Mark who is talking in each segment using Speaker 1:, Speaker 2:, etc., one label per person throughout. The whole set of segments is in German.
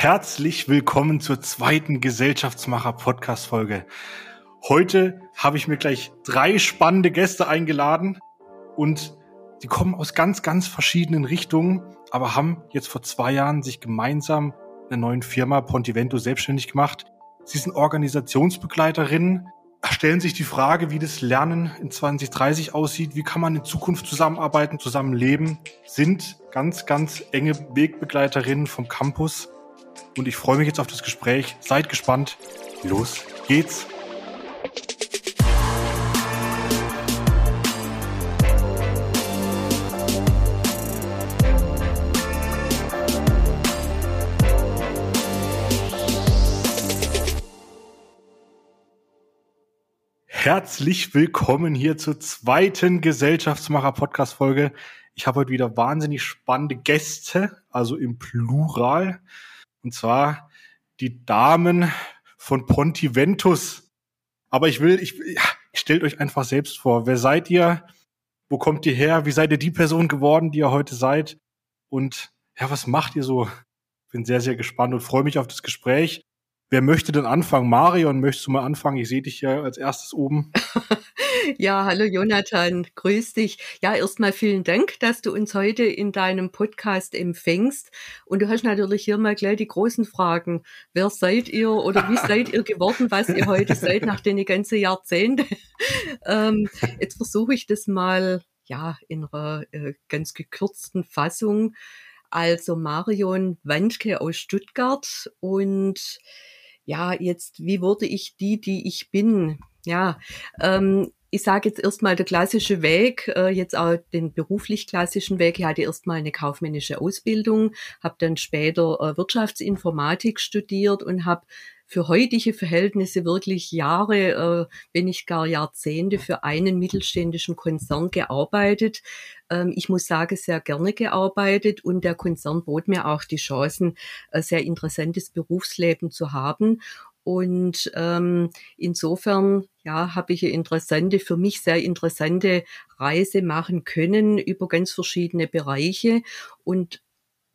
Speaker 1: Herzlich willkommen zur zweiten Gesellschaftsmacher-Podcast-Folge. Heute habe ich mir gleich drei spannende Gäste eingeladen und die kommen aus ganz, ganz verschiedenen Richtungen, aber haben jetzt vor zwei Jahren sich gemeinsam in einer neuen Firma Pontivento selbstständig gemacht. Sie sind Organisationsbegleiterinnen, stellen sich die Frage, wie das Lernen in 2030 aussieht, wie kann man in Zukunft zusammenarbeiten, zusammenleben, sind ganz, ganz enge Wegbegleiterinnen vom Campus. Und ich freue mich jetzt auf das Gespräch. Seid gespannt. Los geht's. Herzlich willkommen hier zur zweiten Gesellschaftsmacher-Podcast-Folge. Ich habe heute wieder wahnsinnig spannende Gäste, also im Plural. Und zwar die Damen von Pontiventus. Aber ich will, ich, stellt euch einfach selbst vor. Wer seid ihr? Wo kommt ihr her? Wie seid ihr die Person geworden, die ihr heute seid? Und ja, was macht ihr so? Bin sehr, sehr gespannt und freue mich auf das Gespräch. Wer möchte denn anfangen? Marion, möchtest du mal anfangen? Ich sehe dich ja als erstes oben.
Speaker 2: ja, hallo Jonathan, grüß dich. Ja, erstmal vielen Dank, dass du uns heute in deinem Podcast empfängst. Und du hast natürlich hier mal gleich die großen Fragen. Wer seid ihr oder wie seid ihr geworden, was ihr heute seid nach den ganzen Jahrzehnten? ähm, jetzt versuche ich das mal, ja, in einer äh, ganz gekürzten Fassung. Also Marion Wandke aus Stuttgart und ja, jetzt, wie wurde ich die, die ich bin? Ja, ähm, ich sage jetzt erstmal der klassische Weg, äh, jetzt auch den beruflich klassischen Weg. Ich hatte erstmal eine kaufmännische Ausbildung, habe dann später äh, Wirtschaftsinformatik studiert und habe für heutige Verhältnisse wirklich Jahre, äh, wenn nicht gar Jahrzehnte für einen mittelständischen Konzern gearbeitet. Ähm, ich muss sagen, sehr gerne gearbeitet und der Konzern bot mir auch die Chancen, äh, sehr interessantes Berufsleben zu haben. Und ähm, insofern ja, habe ich eine interessante, für mich sehr interessante Reise machen können über ganz verschiedene Bereiche. Und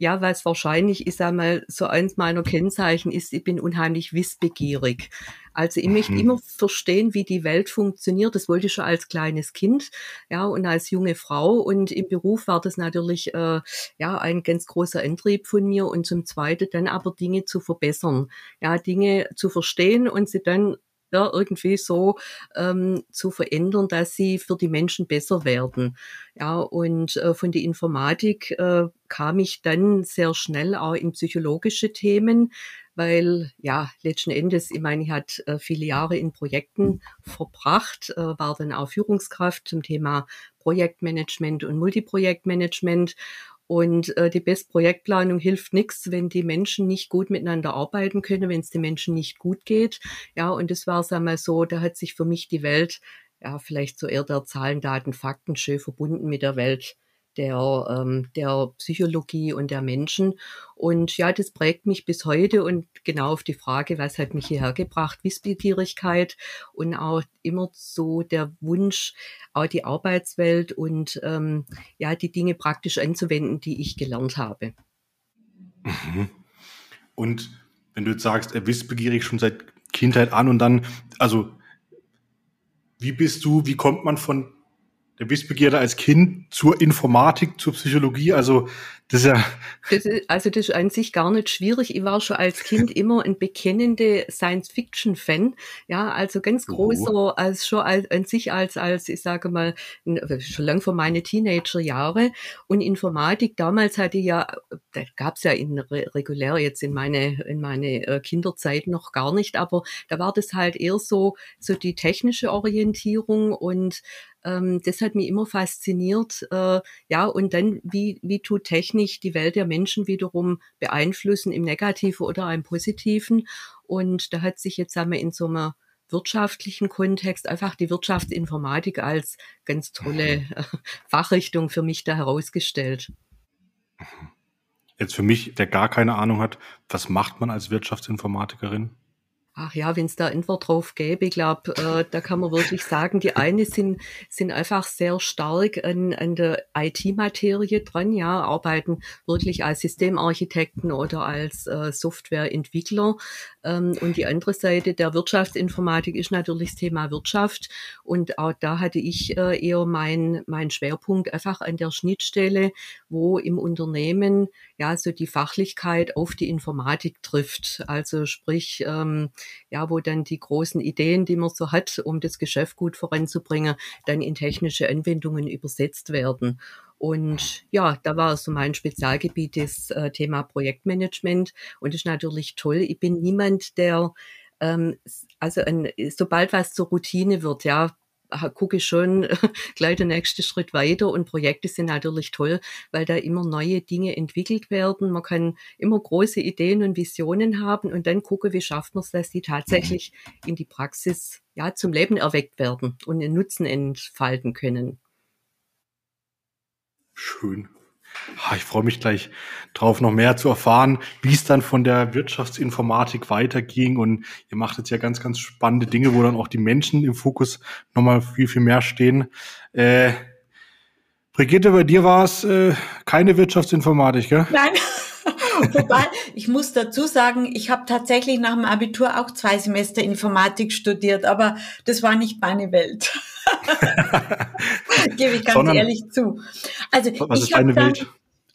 Speaker 2: ja, was wahrscheinlich, ich sage mal, so eins meiner Kennzeichen ist, ich bin unheimlich wissbegierig. Also ich möchte mhm. immer verstehen, wie die Welt funktioniert. Das wollte ich schon als kleines Kind, ja, und als junge Frau. Und im Beruf war das natürlich, äh, ja, ein ganz großer Antrieb von mir. Und zum Zweiten dann aber Dinge zu verbessern. Ja, Dinge zu verstehen und sie dann ja, irgendwie so ähm, zu verändern, dass sie für die Menschen besser werden. Ja, und äh, von der Informatik äh, kam ich dann sehr schnell auch in psychologische Themen, weil ja letzten Endes, ich meine, ich hat äh, viele Jahre in Projekten verbracht, äh, war dann auch Führungskraft zum Thema Projektmanagement und Multiprojektmanagement und äh, die Bestprojektplanung hilft nichts, wenn die Menschen nicht gut miteinander arbeiten können, wenn es den Menschen nicht gut geht. Ja, und das war es einmal so, da hat sich für mich die Welt, ja, vielleicht so eher der Zahlen, Daten, Fakten schön verbunden mit der Welt der, ähm, der Psychologie und der Menschen. Und ja, das prägt mich bis heute und genau auf die Frage, was hat mich hierher gebracht, Wissbegierigkeit und auch immer so der Wunsch, auch die Arbeitswelt und ähm, ja, die Dinge praktisch anzuwenden, die ich gelernt habe.
Speaker 1: Mhm. Und wenn du jetzt sagst, er wissbegierig schon seit Kindheit an und dann, also wie bist du, wie kommt man von der Wissbegierde als Kind zur Informatik, zur Psychologie. Also das ja.
Speaker 2: Das ist, also das ist an sich gar nicht schwierig. Ich war schon als Kind immer ein bekennende Science-Fiction-Fan. Ja, also ganz oh. großer, oh. als schon als, an sich als, als, ich sage mal, schon lang vor meine Teenager-Jahre. Und Informatik damals hatte ja, da gab es ja in regulär jetzt in meine, in meine äh, Kinderzeit noch gar nicht, aber da war das halt eher so, so die technische Orientierung und ähm, das hat mich immer fasziniert. Äh, ja, und dann, wie, wie tut Technik die Welt der Menschen wiederum beeinflussen im Negativen oder im Positiven? Und da hat sich jetzt wir, in so einem wirtschaftlichen Kontext einfach die Wirtschaftsinformatik als ganz tolle äh, Fachrichtung für mich da herausgestellt.
Speaker 1: Jetzt für mich, der gar keine Ahnung hat, was macht man als Wirtschaftsinformatikerin?
Speaker 2: Ach ja, wenn es da Antwort drauf gäbe, ich glaube, äh, da kann man wirklich sagen, die eine sind, sind einfach sehr stark an, an der IT-Materie dran, ja, arbeiten wirklich als Systemarchitekten oder als äh, Softwareentwickler. Ähm, und die andere Seite der Wirtschaftsinformatik ist natürlich das Thema Wirtschaft. Und auch da hatte ich äh, eher mein, mein Schwerpunkt einfach an der Schnittstelle, wo im Unternehmen ja so die Fachlichkeit auf die Informatik trifft. Also sprich, ähm, ja, wo dann die großen Ideen, die man so hat, um das Geschäft gut voranzubringen, dann in technische Anwendungen übersetzt werden. Und ja, da war so mein Spezialgebiet das äh, Thema Projektmanagement. Und das ist natürlich toll. Ich bin niemand, der ähm, also ein, sobald was zur Routine wird, ja, gucke schon gleich den nächsten Schritt weiter und Projekte sind natürlich toll, weil da immer neue Dinge entwickelt werden. Man kann immer große Ideen und Visionen haben und dann gucken, wie schafft man es, dass die tatsächlich in die Praxis ja zum Leben erweckt werden und einen Nutzen entfalten können.
Speaker 1: Schön. Ich freue mich gleich drauf, noch mehr zu erfahren, wie es dann von der Wirtschaftsinformatik weiterging. Und ihr macht jetzt ja ganz, ganz spannende Dinge, wo dann auch die Menschen im Fokus nochmal viel, viel mehr stehen. Äh, Brigitte, bei dir war es äh, keine Wirtschaftsinformatik, gell?
Speaker 3: Nein. Wobei, ich muss dazu sagen, ich habe tatsächlich nach dem Abitur auch zwei Semester Informatik studiert, aber das war nicht meine Welt. Gebe ich ganz Sondern, ehrlich zu.
Speaker 1: Also was ich dann, Welt?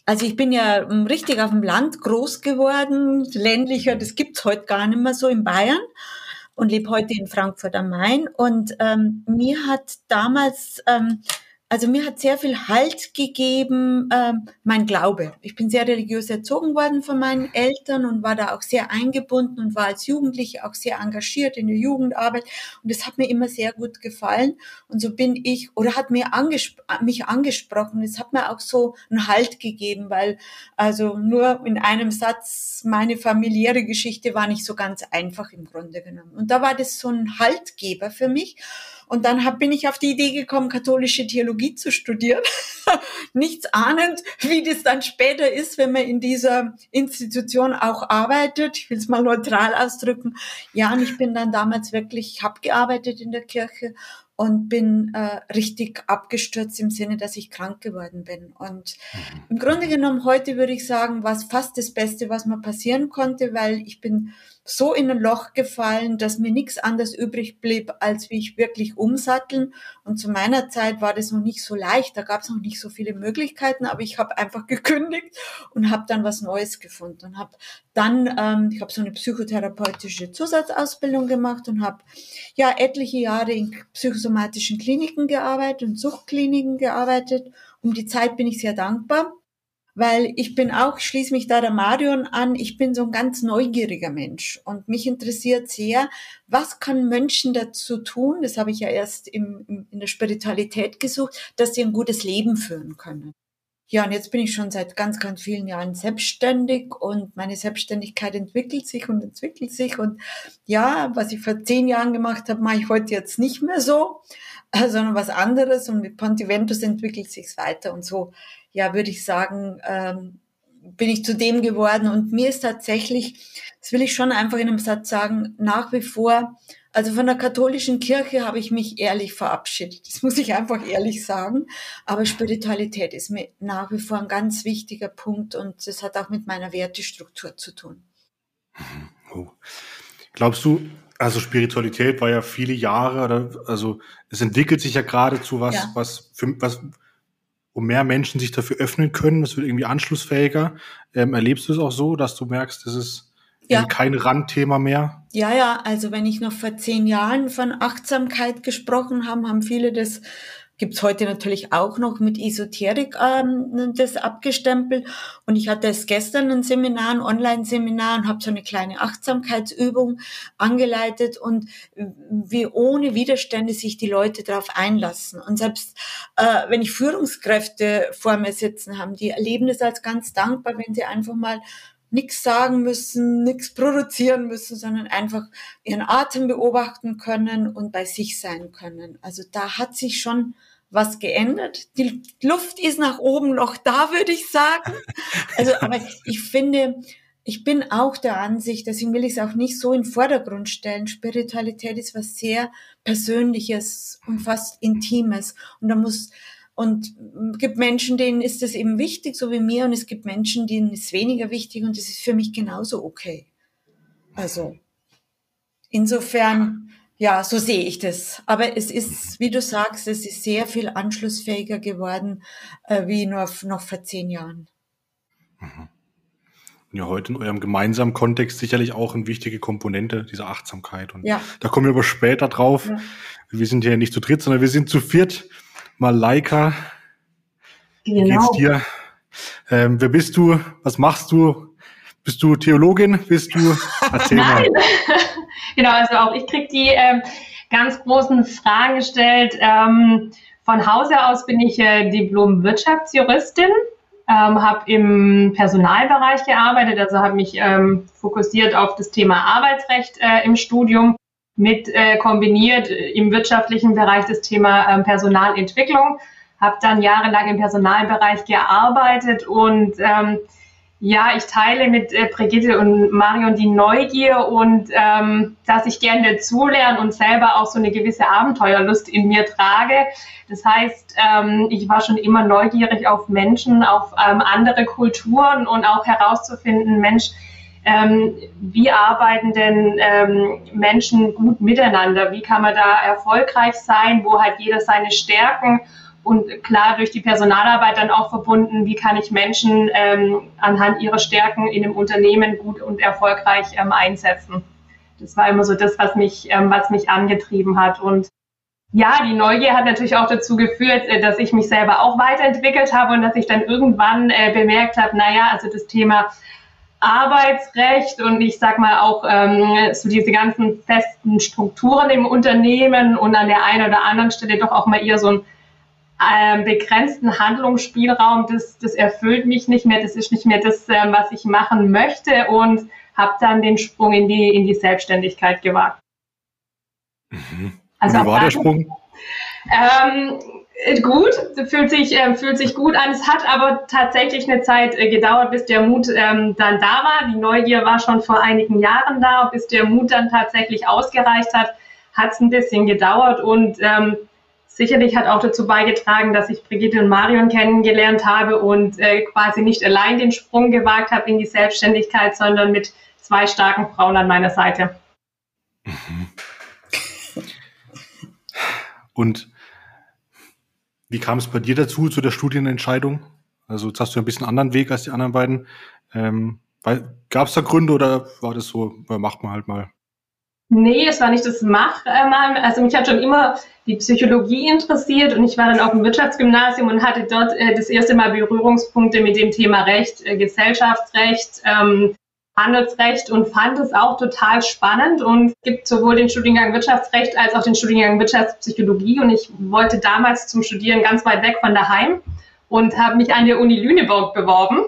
Speaker 3: Also ich bin ja richtig auf dem Land groß geworden, ländlicher, das gibt's heute gar nicht mehr so in Bayern und lebe heute in Frankfurt am Main. Und ähm, mir hat damals ähm, also mir hat sehr viel Halt gegeben ähm, mein Glaube. Ich bin sehr religiös erzogen worden von meinen Eltern und war da auch sehr eingebunden und war als Jugendliche auch sehr engagiert in der Jugendarbeit und das hat mir immer sehr gut gefallen und so bin ich oder hat mir angesp mich angesprochen. Es hat mir auch so einen Halt gegeben, weil also nur in einem Satz meine familiäre Geschichte war nicht so ganz einfach im Grunde genommen und da war das so ein Haltgeber für mich. Und dann hab, bin ich auf die Idee gekommen, katholische Theologie zu studieren. Nichts ahnend, wie das dann später ist, wenn man in dieser Institution auch arbeitet. Ich will es mal neutral ausdrücken. Ja, und ich bin dann damals wirklich, ich habe gearbeitet in der Kirche und bin äh, richtig abgestürzt im Sinne, dass ich krank geworden bin. Und mhm. im Grunde genommen heute würde ich sagen, war es fast das Beste, was mir passieren konnte, weil ich bin so in ein Loch gefallen, dass mir nichts anderes übrig blieb, als wie ich wirklich umsatteln. Und zu meiner Zeit war das noch nicht so leicht, da gab es noch nicht so viele Möglichkeiten, aber ich habe einfach gekündigt und habe dann was Neues gefunden und habe dann, ähm, ich habe so eine psychotherapeutische Zusatzausbildung gemacht und habe ja etliche Jahre in psychosomatischen Kliniken gearbeitet und Suchtkliniken gearbeitet. Um die Zeit bin ich sehr dankbar weil ich bin auch, schließe mich da der Marion an, ich bin so ein ganz neugieriger Mensch und mich interessiert sehr, was kann Menschen dazu tun, das habe ich ja erst im, im, in der Spiritualität gesucht, dass sie ein gutes Leben führen können. Ja, und jetzt bin ich schon seit ganz, ganz vielen Jahren selbstständig und meine Selbstständigkeit entwickelt sich und entwickelt sich. Und ja, was ich vor zehn Jahren gemacht habe, mache ich heute jetzt nicht mehr so, sondern was anderes. Und mit Pontiventus entwickelt sich weiter. Und so ja, würde ich sagen, ähm, bin ich zu dem geworden. Und mir ist tatsächlich, das will ich schon einfach in einem Satz sagen, nach wie vor, also von der katholischen Kirche habe ich mich ehrlich verabschiedet. Das muss ich einfach ehrlich sagen. Aber Spiritualität ist mir nach wie vor ein ganz wichtiger Punkt und das hat auch mit meiner Wertestruktur zu tun.
Speaker 1: Oh. Glaubst du, also Spiritualität war ja viele Jahre, also es entwickelt sich ja gerade zu was, ja. was, für, was wo mehr Menschen sich dafür öffnen können, das wird irgendwie anschlussfähiger. Ähm, erlebst du es auch so, dass du merkst, das ist ja. kein Randthema mehr?
Speaker 3: Ja, ja, also wenn ich noch vor zehn Jahren von Achtsamkeit gesprochen habe, haben viele das gibt's heute natürlich auch noch mit Esoterik ähm, das abgestempelt. Und ich hatte es gestern ein Seminar, ein Online-Seminar und habe so eine kleine Achtsamkeitsübung angeleitet und wie ohne Widerstände sich die Leute darauf einlassen. Und selbst äh, wenn ich Führungskräfte vor mir sitzen haben, die erleben das als ganz dankbar, wenn sie einfach mal nichts sagen müssen, nichts produzieren müssen, sondern einfach ihren Atem beobachten können und bei sich sein können. Also da hat sich schon was geändert. Die Luft ist nach oben noch da, würde ich sagen. Also, aber ich finde, ich bin auch der Ansicht, deswegen will ich es auch nicht so in den Vordergrund stellen. Spiritualität ist was sehr Persönliches und fast Intimes. Und da muss, und gibt Menschen, denen ist das eben wichtig, so wie mir, und es gibt Menschen, denen ist weniger wichtig, und das ist für mich genauso okay. Also, insofern, ja, so sehe ich das. Aber es ist, wie du sagst, es ist sehr viel anschlussfähiger geworden, äh, wie nur noch vor zehn Jahren.
Speaker 1: Mhm. Ja, heute in eurem gemeinsamen Kontext sicherlich auch eine wichtige Komponente dieser Achtsamkeit. Und ja. da kommen wir aber später drauf. Ja. Wir sind hier nicht zu dritt, sondern wir sind zu viert. Malaika, genau. wie geht's dir? Ähm, wer bist du? Was machst du? Bist du Theologin? Bist du?
Speaker 4: Erzähl Nein. Mal. Genau, also auch ich krieg die ähm, ganz großen Fragen gestellt. Ähm, von Hause aus bin ich äh, Diplom-Wirtschaftsjuristin ähm, habe im Personalbereich gearbeitet, also habe mich ähm, fokussiert auf das Thema Arbeitsrecht äh, im Studium mit äh, kombiniert äh, im wirtschaftlichen Bereich das Thema ähm, Personalentwicklung, habe dann jahrelang im Personalbereich gearbeitet und ähm, ja, ich teile mit äh, Brigitte und Marion die Neugier und ähm, dass ich gerne dazulerne und selber auch so eine gewisse Abenteuerlust in mir trage. Das heißt, ähm, ich war schon immer neugierig auf Menschen, auf ähm, andere Kulturen und auch herauszufinden, Mensch, ähm, wie arbeiten denn ähm, Menschen gut miteinander? Wie kann man da erfolgreich sein? Wo hat jeder seine Stärken? Und klar durch die Personalarbeit dann auch verbunden, wie kann ich Menschen ähm, anhand ihrer Stärken in einem Unternehmen gut und erfolgreich ähm, einsetzen. Das war immer so das, was mich, ähm, was mich angetrieben hat. Und ja, die Neugier hat natürlich auch dazu geführt, äh, dass ich mich selber auch weiterentwickelt habe und dass ich dann irgendwann äh, bemerkt habe, naja, also das Thema Arbeitsrecht und ich sag mal auch ähm, so diese ganzen festen Strukturen im Unternehmen und an der einen oder anderen Stelle doch auch mal eher so ein ähm, begrenzten Handlungsspielraum, das, das erfüllt mich nicht mehr, das ist nicht mehr das, ähm, was ich machen möchte und habe dann den Sprung in die, in die Selbstständigkeit gewagt.
Speaker 1: Mhm. Also Wie war der Sprung?
Speaker 4: Ähm, gut, fühlt sich, äh, fühlt sich gut an. Es hat aber tatsächlich eine Zeit äh, gedauert, bis der Mut ähm, dann da war. Die Neugier war schon vor einigen Jahren da, bis der Mut dann tatsächlich ausgereicht hat, hat es ein bisschen gedauert und ähm, sicherlich hat auch dazu beigetragen, dass ich Brigitte und Marion kennengelernt habe und äh, quasi nicht allein den Sprung gewagt habe in die Selbstständigkeit, sondern mit zwei starken Frauen an meiner Seite. Mhm.
Speaker 1: Und wie kam es bei dir dazu, zu der Studienentscheidung? Also jetzt hast du ein bisschen anderen Weg als die anderen beiden. Ähm, Gab es da Gründe oder war das so, macht man halt mal?
Speaker 4: Nee, es war nicht das Mach. Also mich hat schon immer die Psychologie interessiert und ich war dann auf dem Wirtschaftsgymnasium und hatte dort äh, das erste Mal Berührungspunkte mit dem Thema Recht, äh, Gesellschaftsrecht, ähm, Handelsrecht und fand es auch total spannend und gibt sowohl den Studiengang Wirtschaftsrecht als auch den Studiengang Wirtschaftspsychologie und ich wollte damals zum Studieren ganz weit weg von daheim und habe mich an der Uni Lüneburg beworben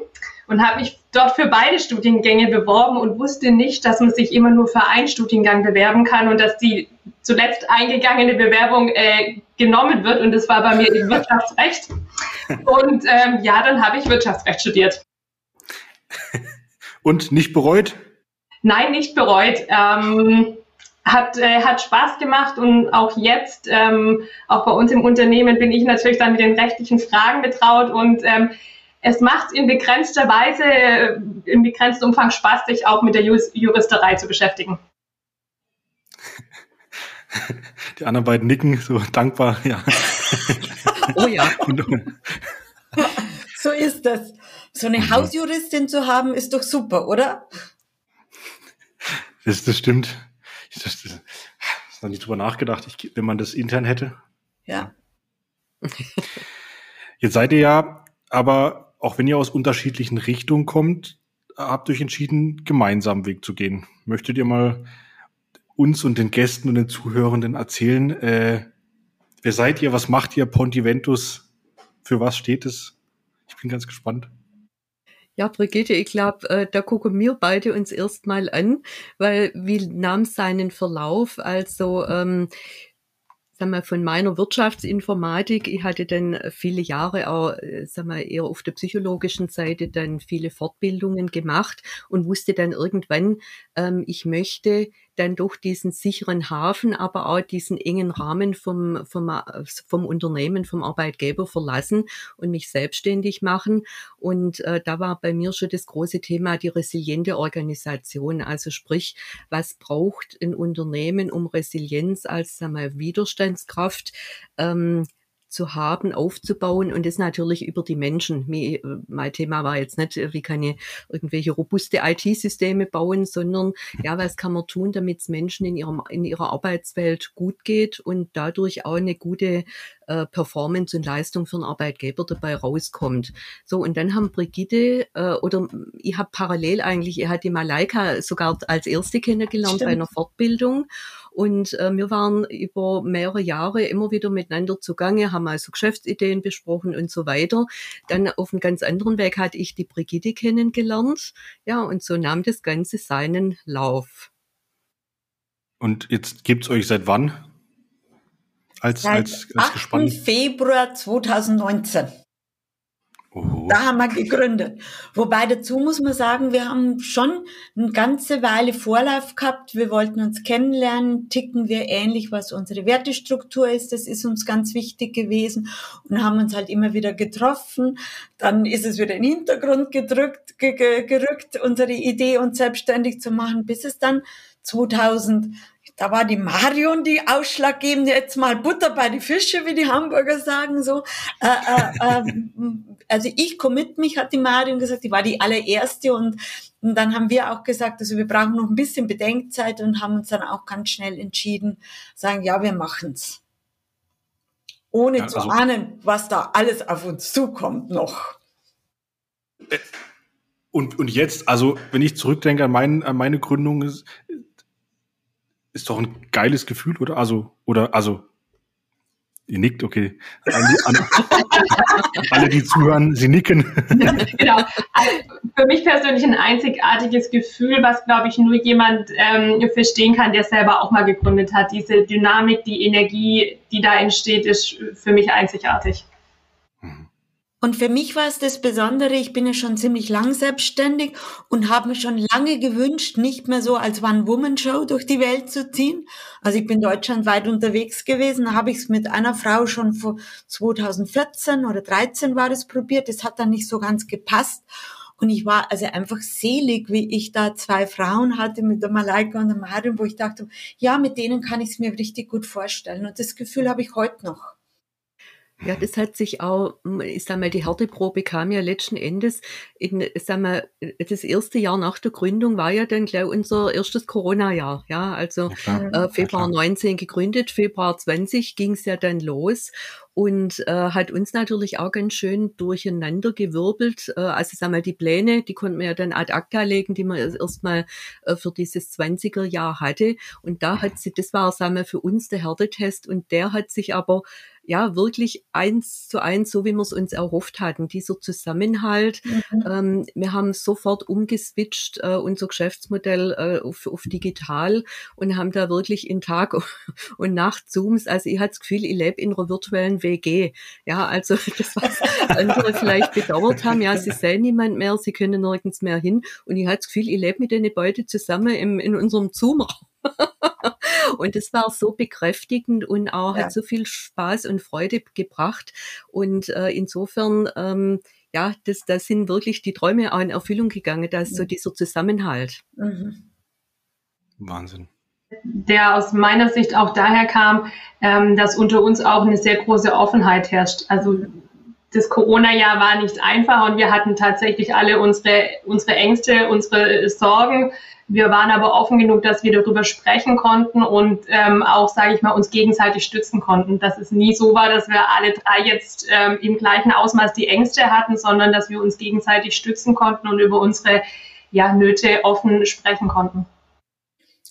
Speaker 4: und habe mich dort für beide Studiengänge beworben und wusste nicht, dass man sich immer nur für einen Studiengang bewerben kann und dass die zuletzt eingegangene Bewerbung äh, genommen wird. Und das war bei mir im Wirtschaftsrecht. Und ähm, ja, dann habe ich Wirtschaftsrecht studiert.
Speaker 1: Und nicht bereut?
Speaker 4: Nein, nicht bereut. Ähm, hat, äh, hat Spaß gemacht und auch jetzt, ähm, auch bei uns im Unternehmen bin ich natürlich dann mit den rechtlichen Fragen betraut und ähm, es macht in begrenzter Weise, äh, im begrenzten Umfang Spaß, sich auch mit der Juristerei zu beschäftigen.
Speaker 1: Die anderen beiden nicken so dankbar, ja.
Speaker 3: Oh ja. so ist das. So eine mhm. Hausjuristin zu haben, ist doch super, oder?
Speaker 1: Das, das stimmt. Ich das, das, das noch nicht drüber nachgedacht, ich, wenn man das intern hätte.
Speaker 3: Ja.
Speaker 1: Jetzt seid ihr ja aber auch wenn ihr aus unterschiedlichen Richtungen kommt, habt euch entschieden, gemeinsam Weg zu gehen. Möchtet ihr mal uns und den Gästen und den Zuhörenden erzählen, äh, wer seid ihr, was macht ihr, Pontiventus, für was steht es? Ich bin ganz gespannt.
Speaker 2: Ja, Brigitte, ich glaube, äh, da gucken wir beide uns erstmal an, weil wie nahm seinen Verlauf? Also ähm, sag mal, von meiner Wirtschaftsinformatik, ich hatte dann viele Jahre auch, äh, sag mal, eher auf der psychologischen Seite dann viele Fortbildungen gemacht und wusste dann irgendwann, ähm, ich möchte dann doch diesen sicheren Hafen, aber auch diesen engen Rahmen vom, vom, vom Unternehmen, vom Arbeitgeber verlassen und mich selbstständig machen. Und äh, da war bei mir schon das große Thema die resiliente Organisation. Also sprich, was braucht ein Unternehmen, um Resilienz als sag mal, Widerstandskraft ähm, zu haben, aufzubauen und das natürlich über die Menschen. Mein Thema war jetzt nicht, wie kann ich irgendwelche robuste IT-Systeme bauen, sondern ja, was kann man tun, damit es Menschen in, ihrem, in ihrer Arbeitswelt gut geht und dadurch auch eine gute äh, Performance und Leistung für einen Arbeitgeber dabei rauskommt. So, und dann haben Brigitte, äh, oder ich habe parallel eigentlich, ich hatte die Malaika sogar als erste kennengelernt Stimmt. bei einer Fortbildung. Und äh, wir waren über mehrere Jahre immer wieder miteinander zugange, haben also Geschäftsideen besprochen und so weiter. Dann auf einem ganz anderen Weg hatte ich die Brigitte kennengelernt. Ja, und so nahm das Ganze seinen Lauf.
Speaker 1: Und jetzt gibt's euch seit wann?
Speaker 3: Als, seit als, als 8. Gespann? Februar 2019. Oh. Da haben wir gegründet. Wobei dazu muss man sagen, wir haben schon eine ganze Weile Vorlauf gehabt. Wir wollten uns kennenlernen, ticken wir ähnlich, was unsere Wertestruktur ist. Das ist uns ganz wichtig gewesen und haben uns halt immer wieder getroffen. Dann ist es wieder in den Hintergrund gedrückt, gerückt, unsere Idee, uns selbstständig zu machen, bis es dann 2000 da war die Marion die ausschlaggebende, jetzt mal Butter bei die Fische, wie die Hamburger sagen, so. Äh, äh, äh, also ich commit mich, hat die Marion gesagt, die war die allererste und, und dann haben wir auch gesagt, also wir brauchen noch ein bisschen Bedenkzeit und haben uns dann auch ganz schnell entschieden, sagen, ja, wir machen's. Ohne ja, also, zu ahnen, was da alles auf uns zukommt noch.
Speaker 1: Äh, und, und jetzt, also wenn ich zurückdenke an, mein, an meine Gründung, ist, doch ein geiles Gefühl, oder? Also, oder, also, ihr nickt, okay. Alle, alle, alle die zuhören, sie nicken.
Speaker 4: genau. Also für mich persönlich ein einzigartiges Gefühl, was, glaube ich, nur jemand ähm, verstehen kann, der selber auch mal gegründet hat. Diese Dynamik, die Energie, die da entsteht, ist für mich einzigartig.
Speaker 3: Und für mich war es das Besondere, ich bin ja schon ziemlich lang selbstständig und habe mir schon lange gewünscht, nicht mehr so als One-Woman-Show durch die Welt zu ziehen. Also ich bin deutschlandweit unterwegs gewesen, habe ich es mit einer Frau schon vor 2014 oder 13 war es probiert, das hat dann nicht so ganz gepasst. Und ich war also einfach selig, wie ich da zwei Frauen hatte mit der Malaika und der Marion, wo ich dachte, ja, mit denen kann ich es mir richtig gut vorstellen. Und das Gefühl habe ich heute noch.
Speaker 2: Ja, das hat sich auch, hm, ich sag mal, die Härteprobe kam ja letzten Endes in, ich sag mal, das erste Jahr nach der Gründung war ja dann gleich unser erstes Corona-Jahr. Ja, also ja, äh, Februar ja, 19 gegründet, Februar 20 ging es ja dann los und äh, hat uns natürlich auch ganz schön durcheinander gewirbelt. Äh, also sag mal, die Pläne, die konnten wir ja dann ad acta legen, die man erstmal äh, für dieses 20er Jahr hatte. Und da hat sie, das war, sagen wir, für uns der Härtetest und der hat sich aber ja wirklich eins zu eins, so wie wir es uns erhofft hatten, dieser Zusammenhalt. Mhm. Ähm, wir haben sofort umgeswitcht, äh, unser Geschäftsmodell äh, auf, auf digital und haben da wirklich in Tag und Nacht Zooms. Also ich hatte das Gefühl, ich lebe in einer virtuellen WG. Ja, also das, was andere vielleicht bedauert haben, ja, sie sehen niemand mehr, sie können nirgends mehr hin. Und ich hatte das Gefühl, ich lebe mit denen beide zusammen im, in unserem Zoom-Raum. und es war so bekräftigend und auch ja. hat so viel Spaß und Freude gebracht. Und äh, insofern, ähm, ja, das, das sind wirklich die Träume auch in Erfüllung gegangen, dass so dieser Zusammenhalt. Mhm.
Speaker 1: Wahnsinn.
Speaker 4: Der aus meiner Sicht auch daher kam, ähm, dass unter uns auch eine sehr große Offenheit herrscht. Also das Corona-Jahr war nicht einfach und wir hatten tatsächlich alle unsere, unsere Ängste, unsere Sorgen. Wir waren aber offen genug, dass wir darüber sprechen konnten und ähm, auch, sage ich mal, uns gegenseitig stützen konnten. Dass es nie so war, dass wir alle drei jetzt ähm, im gleichen Ausmaß die Ängste hatten, sondern dass wir uns gegenseitig stützen konnten und über unsere ja, Nöte offen sprechen konnten.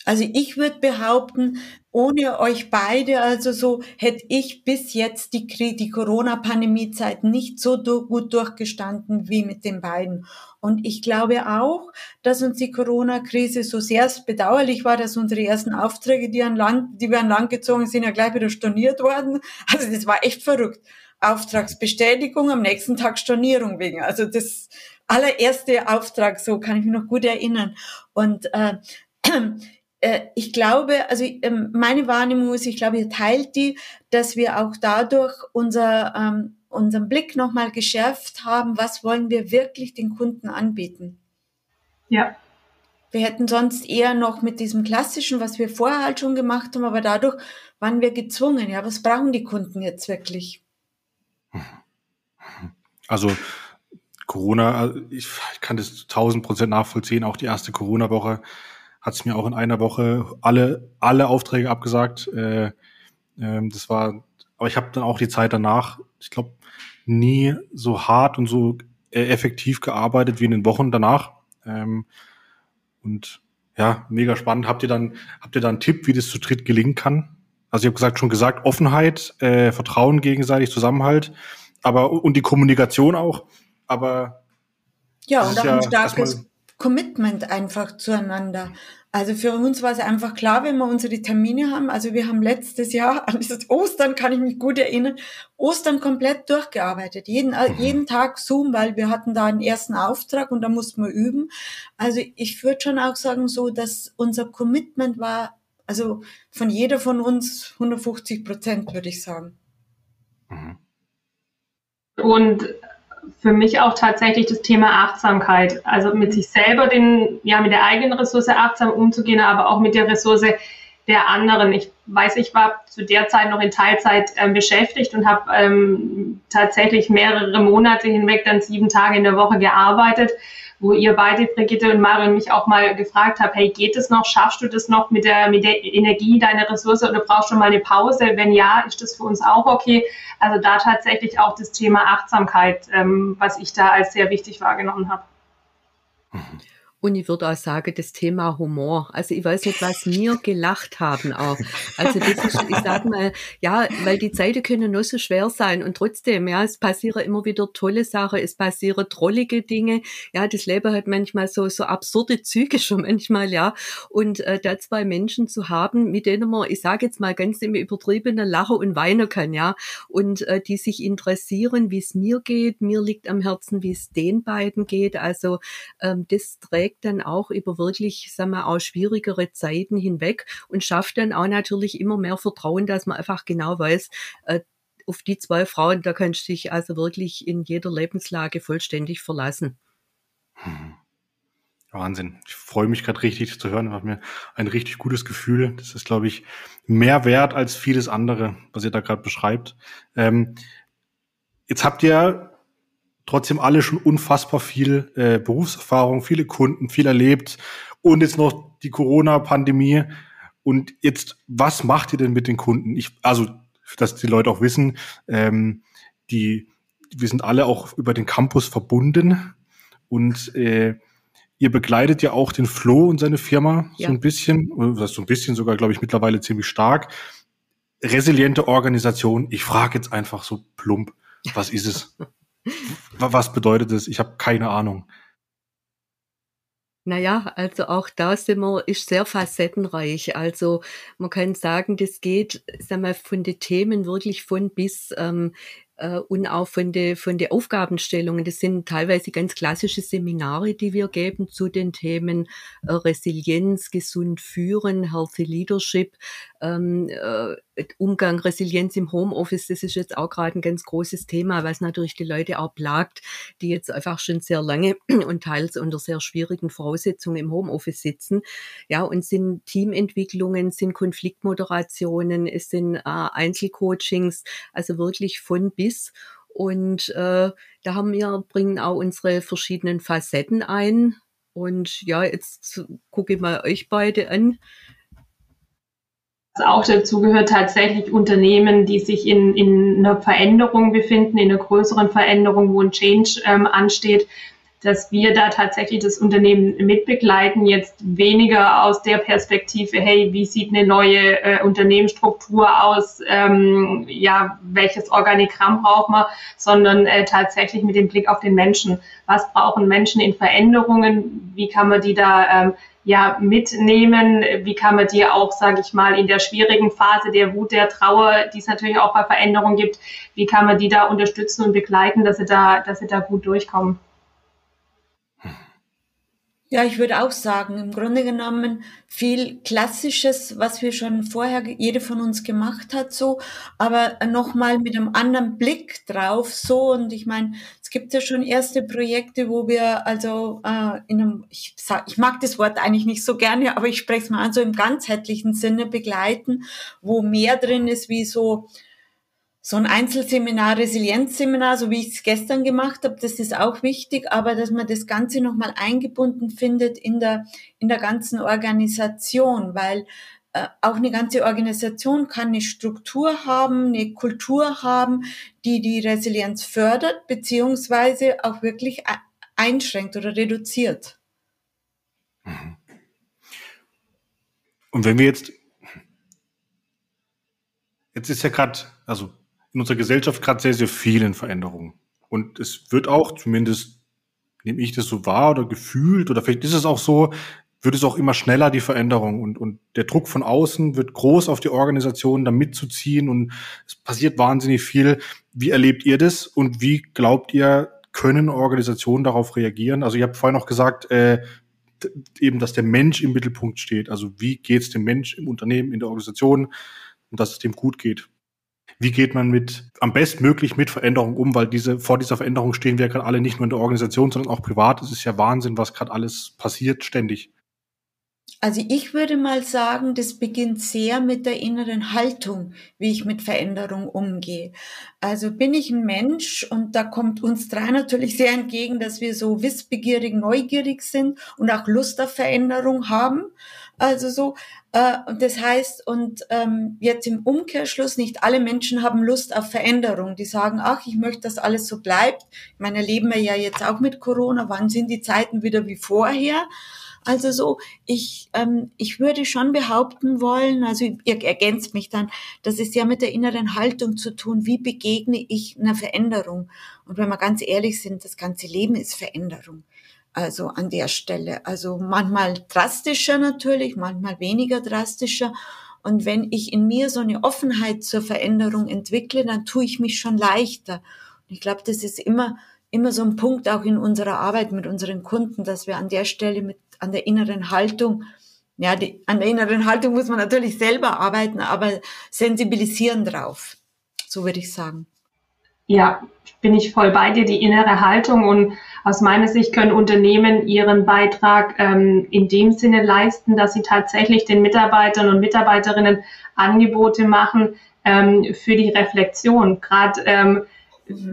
Speaker 3: Also ich würde behaupten, ohne euch beide, also so hätte ich bis jetzt die, die Corona-Pandemie-Zeit nicht so du gut durchgestanden wie mit den beiden. Und ich glaube auch, dass uns die Corona-Krise so sehr bedauerlich war, dass unsere ersten Aufträge, die an Land, die wir an Land gezogen sind, ja gleich wieder storniert worden. Also das war echt verrückt. Auftragsbestätigung, am nächsten Tag Stornierung wegen. Also das allererste Auftrag, so kann ich mich noch gut erinnern. Und äh, ich glaube, also ähm, meine Wahrnehmung ist, ich glaube, ihr teilt die, dass wir auch dadurch unser, ähm, unseren Blick nochmal geschärft haben, was wollen wir wirklich den Kunden anbieten.
Speaker 4: Ja.
Speaker 3: Wir hätten sonst eher noch mit diesem klassischen, was wir vorher halt schon gemacht haben, aber dadurch waren wir gezwungen. Ja, was brauchen die Kunden jetzt wirklich?
Speaker 1: Also Corona, ich, ich kann das tausend Prozent nachvollziehen. Auch die erste Corona-Woche hat es mir auch in einer Woche alle, alle Aufträge abgesagt. Äh, äh, das war, aber ich habe dann auch die Zeit danach, ich glaube, nie so hart und so äh, effektiv gearbeitet wie in den Wochen danach. Ähm, und ja, mega spannend. Habt ihr dann, habt ihr da einen Tipp, wie das zu dritt gelingen kann? Also ich habe gesagt, schon gesagt, Offenheit, äh, Vertrauen gegenseitig, Zusammenhalt, aber und die Kommunikation auch. Aber
Speaker 3: ja, und auch ein starkes Commitment einfach zueinander. Also für uns war es einfach klar, wenn wir unsere Termine haben. Also wir haben letztes Jahr, an dieses Ostern kann ich mich gut erinnern, Ostern komplett durchgearbeitet. Jeden, äh, mhm. jeden Tag Zoom, weil wir hatten da einen ersten Auftrag und da mussten wir üben. Also ich würde schon auch sagen so, dass unser Commitment war, also von jeder von uns 150 Prozent, würde ich sagen.
Speaker 4: Mhm. Und für mich auch tatsächlich das Thema Achtsamkeit. Also mit sich selber, den, ja, mit der eigenen Ressource achtsam umzugehen, aber auch mit der Ressource der anderen. Ich weiß, ich war zu der Zeit noch in Teilzeit äh, beschäftigt und habe ähm, tatsächlich mehrere Monate hinweg dann sieben Tage in der Woche gearbeitet wo ihr beide, Brigitte und Marion, mich auch mal gefragt habt, hey, geht es noch? Schaffst du das noch mit der, mit der Energie, deiner Ressource oder brauchst du mal eine Pause? Wenn ja, ist das für uns auch okay? Also da tatsächlich auch das Thema Achtsamkeit, ähm, was ich da als sehr wichtig wahrgenommen habe.
Speaker 2: Und ich würde auch sagen, das Thema Humor. Also ich weiß nicht, was wir gelacht haben auch. Also das ist, ich sag mal, ja, weil die Zeiten können nur so schwer sein und trotzdem, ja, es passieren immer wieder tolle Sachen, es passieren trollige Dinge. Ja, das Leben hat manchmal so, so absurde Züge schon manchmal, ja. Und äh, da zwei Menschen zu haben, mit denen man, ich sage jetzt mal ganz im übertriebenen Lachen und weinen kann, ja. Und äh, die sich interessieren, wie es mir geht. Mir liegt am Herzen, wie es den beiden geht. Also ähm, das trägt trägt dann auch über wirklich, sagen wir, auch schwierigere Zeiten hinweg und schafft dann auch natürlich immer mehr Vertrauen, dass man einfach genau weiß, äh, auf die zwei Frauen, da kannst du dich also wirklich in jeder Lebenslage vollständig verlassen.
Speaker 1: Hm. Wahnsinn. Ich freue mich gerade richtig zu hören. Hat mir ein richtig gutes Gefühl. Das ist, glaube ich, mehr wert als vieles andere, was ihr da gerade beschreibt. Ähm, jetzt habt ihr trotzdem alle schon unfassbar viel äh, Berufserfahrung, viele Kunden, viel erlebt und jetzt noch die Corona-Pandemie. Und jetzt, was macht ihr denn mit den Kunden? Ich, also, dass die Leute auch wissen, ähm, die, wir sind alle auch über den Campus verbunden und äh, ihr begleitet ja auch den Flo und seine Firma ja. so ein bisschen, oder so ein bisschen sogar, glaube ich, mittlerweile ziemlich stark. Resiliente Organisation. Ich frage jetzt einfach so plump, was ist es? Was bedeutet das? Ich habe keine Ahnung.
Speaker 2: Naja, also auch da sind wir, ist sehr facettenreich. Also man kann sagen, das geht, sag mal, von den Themen wirklich von bis. Ähm, äh, und auch von den von der Aufgabenstellungen. Das sind teilweise ganz klassische Seminare, die wir geben zu den Themen äh, Resilienz, gesund führen, Healthy Leadership, ähm, äh, Umgang, Resilienz im Homeoffice. Das ist jetzt auch gerade ein ganz großes Thema, was natürlich die Leute auch plagt, die jetzt einfach schon sehr lange und teils unter sehr schwierigen Voraussetzungen im Homeoffice sitzen. Ja, und sind Teamentwicklungen, sind Konfliktmoderationen, es sind äh, Einzelcoachings, also wirklich von bis. Und äh, da haben wir, bringen auch unsere verschiedenen Facetten ein. Und ja, jetzt gucke ich mal euch beide an.
Speaker 4: Auch dazu gehört tatsächlich Unternehmen, die sich in, in einer Veränderung befinden, in einer größeren Veränderung, wo ein Change ähm, ansteht dass wir da tatsächlich das Unternehmen mitbegleiten, jetzt weniger aus der Perspektive, hey, wie sieht eine neue äh, Unternehmensstruktur aus, ähm, ja, welches Organigramm braucht man, sondern äh, tatsächlich mit dem Blick auf den Menschen. Was brauchen Menschen in Veränderungen? Wie kann man die da ähm, ja mitnehmen? Wie kann man die auch, sage ich mal, in der schwierigen Phase der Wut, der Trauer, die es natürlich auch bei Veränderungen gibt, wie kann man die da unterstützen und begleiten, dass sie da, dass sie da gut durchkommen?
Speaker 3: Ja, ich würde auch sagen, im Grunde genommen viel Klassisches, was wir schon vorher jede von uns gemacht hat, so, aber nochmal mit einem anderen Blick drauf, so. Und ich meine, es gibt ja schon erste Projekte, wo wir also äh, in einem, ich, sag, ich mag das Wort eigentlich nicht so gerne, aber ich spreche es mal an, so im ganzheitlichen Sinne begleiten, wo mehr drin ist, wie so so ein Einzelseminar, Resilienzseminar, so wie ich es gestern gemacht habe, das ist auch wichtig, aber dass man das Ganze nochmal eingebunden findet in der, in der ganzen Organisation, weil äh, auch eine ganze Organisation kann eine Struktur haben, eine Kultur haben, die die Resilienz fördert, beziehungsweise auch wirklich einschränkt oder reduziert.
Speaker 1: Mhm. Und wenn wir jetzt, jetzt ist ja gerade, also in unserer Gesellschaft gerade sehr, sehr vielen Veränderungen. Und es wird auch, zumindest nehme ich das so wahr oder gefühlt, oder vielleicht ist es auch so, wird es auch immer schneller, die Veränderung. Und, und der Druck von außen wird groß auf die Organisation, da mitzuziehen. Und es passiert wahnsinnig viel. Wie erlebt ihr das? Und wie glaubt ihr, können Organisationen darauf reagieren? Also ihr habt vorhin noch gesagt, äh, eben, dass der Mensch im Mittelpunkt steht. Also wie geht es dem Mensch im Unternehmen, in der Organisation und dass es dem gut geht? Wie geht man mit am bestmöglich mit Veränderungen um? Weil diese vor dieser Veränderung stehen wir gerade alle nicht nur in der Organisation, sondern auch privat. Es ist ja Wahnsinn, was gerade alles passiert ständig.
Speaker 3: Also ich würde mal sagen, das beginnt sehr mit der inneren Haltung, wie ich mit Veränderung umgehe. Also bin ich ein Mensch und da kommt uns drei natürlich sehr entgegen, dass wir so wissbegierig, neugierig sind und auch Lust auf Veränderung haben. Also so, äh, das heißt, und ähm, jetzt im Umkehrschluss, nicht alle Menschen haben Lust auf Veränderung. Die sagen, ach, ich möchte, dass alles so bleibt. Ich meine, erleben wir ja jetzt auch mit Corona. Wann sind die Zeiten wieder wie vorher? Also so, ich, ähm, ich würde schon behaupten wollen, also ihr ergänzt mich dann, das ist ja mit der inneren Haltung zu tun, wie begegne ich einer Veränderung. Und wenn wir ganz ehrlich sind, das ganze Leben ist Veränderung. Also an der Stelle. Also manchmal drastischer natürlich, manchmal weniger drastischer. Und wenn ich in mir so eine Offenheit zur Veränderung entwickle, dann tue ich mich schon leichter. Und ich glaube, das ist immer, immer so ein Punkt auch in unserer Arbeit mit unseren Kunden, dass wir an der Stelle mit, an der inneren Haltung, ja, die, an der inneren Haltung muss man natürlich selber arbeiten, aber sensibilisieren drauf. So würde ich sagen.
Speaker 4: Ja, bin ich voll bei dir, die innere Haltung und aus meiner Sicht können Unternehmen ihren Beitrag ähm, in dem Sinne leisten, dass sie tatsächlich den Mitarbeitern und Mitarbeiterinnen Angebote machen ähm, für die Reflexion. Gerade ähm,